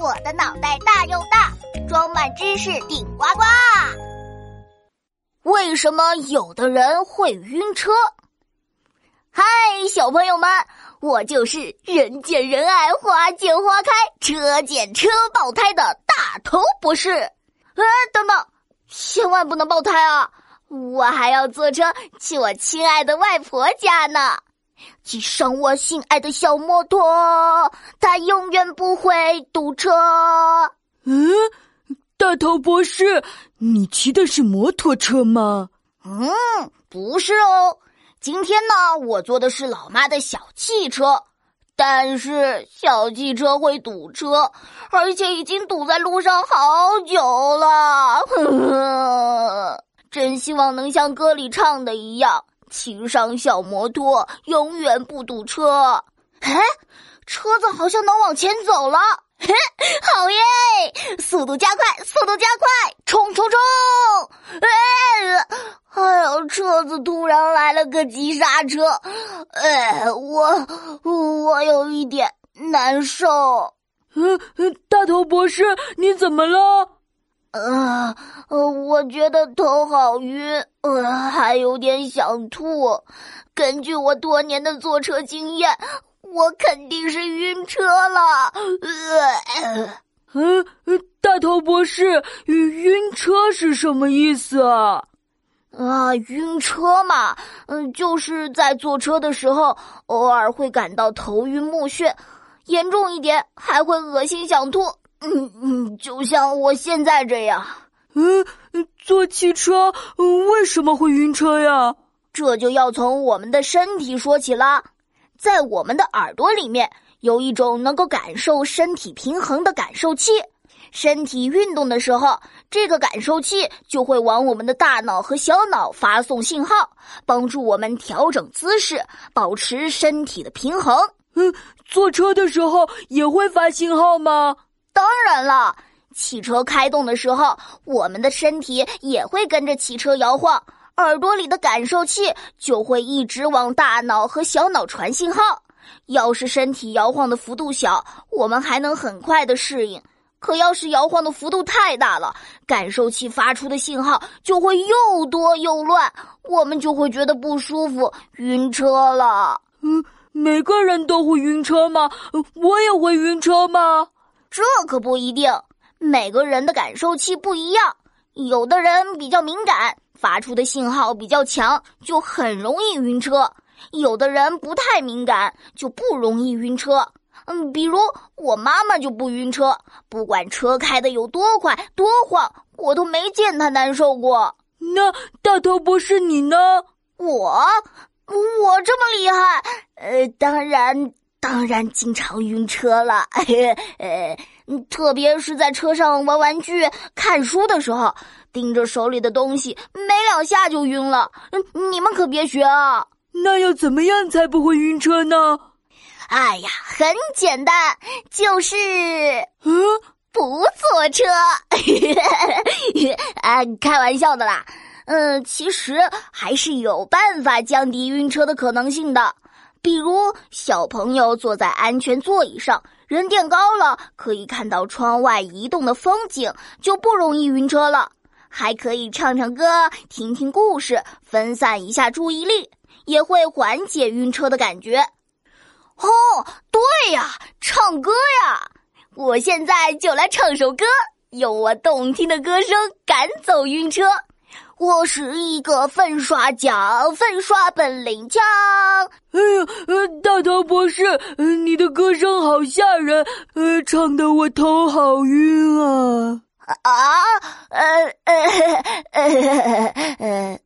我的脑袋大又大，装满知识顶呱呱。为什么有的人会晕车？嗨，小朋友们，我就是人见人爱、花见花开、车见车爆胎的大头博士。哎，等等，千万不能爆胎啊！我还要坐车去我亲爱的外婆家呢。骑上我心爱的小摩托，它永远不会堵车。嗯，大头博士，你骑的是摩托车吗？嗯，不是哦。今天呢，我坐的是老妈的小汽车，但是小汽车会堵车，而且已经堵在路上好久了。真希望能像歌里唱的一样。骑上小摩托，永远不堵车。哎，车子好像能往前走了，嘿，好耶！速度加快，速度加快，冲冲冲！哎，哎呦，车子突然来了个急刹车，哎，我我有一点难受。嗯，大头博士，你怎么了？呃，我觉得头好晕，呃，还有点想吐。根据我多年的坐车经验，我肯定是晕车了。呃，嗯，大头博士，晕车是什么意思啊？啊，晕车嘛，嗯，就是在坐车的时候，偶尔会感到头晕目眩，严重一点还会恶心想吐。嗯嗯，就像我现在这样。嗯，坐汽车为什么会晕车呀？这就要从我们的身体说起了。在我们的耳朵里面有一种能够感受身体平衡的感受器。身体运动的时候，这个感受器就会往我们的大脑和小脑发送信号，帮助我们调整姿势，保持身体的平衡。嗯，坐车的时候也会发信号吗？当然了，汽车开动的时候，我们的身体也会跟着汽车摇晃，耳朵里的感受器就会一直往大脑和小脑传信号。要是身体摇晃的幅度小，我们还能很快的适应；可要是摇晃的幅度太大了，感受器发出的信号就会又多又乱，我们就会觉得不舒服，晕车了。嗯，每个人都会晕车吗？我也会晕车吗？这可不一定，每个人的感受器不一样。有的人比较敏感，发出的信号比较强，就很容易晕车；有的人不太敏感，就不容易晕车。嗯，比如我妈妈就不晕车，不管车开的有多快多晃，我都没见她难受过。那大头博士你呢？我，我这么厉害？呃，当然。当然，经常晕车了。呃，特别是在车上玩玩具、看书的时候，盯着手里的东西，没两下就晕了。你们可别学啊！那要怎么样才不会晕车呢？哎呀，很简单，就是嗯，不坐车。啊，开玩笑的啦。嗯，其实还是有办法降低晕车的可能性的。比如，小朋友坐在安全座椅上，人垫高了，可以看到窗外移动的风景，就不容易晕车了。还可以唱唱歌，听听故事，分散一下注意力，也会缓解晕车的感觉。哦，对呀，唱歌呀！我现在就来唱首歌，用我动听的歌声赶走晕车。我是一个粉刷匠，粉刷本领强。哎呀，呃，大头博士，你的歌声好吓人，呃，唱的我头好晕啊！啊，呃呃呃呃，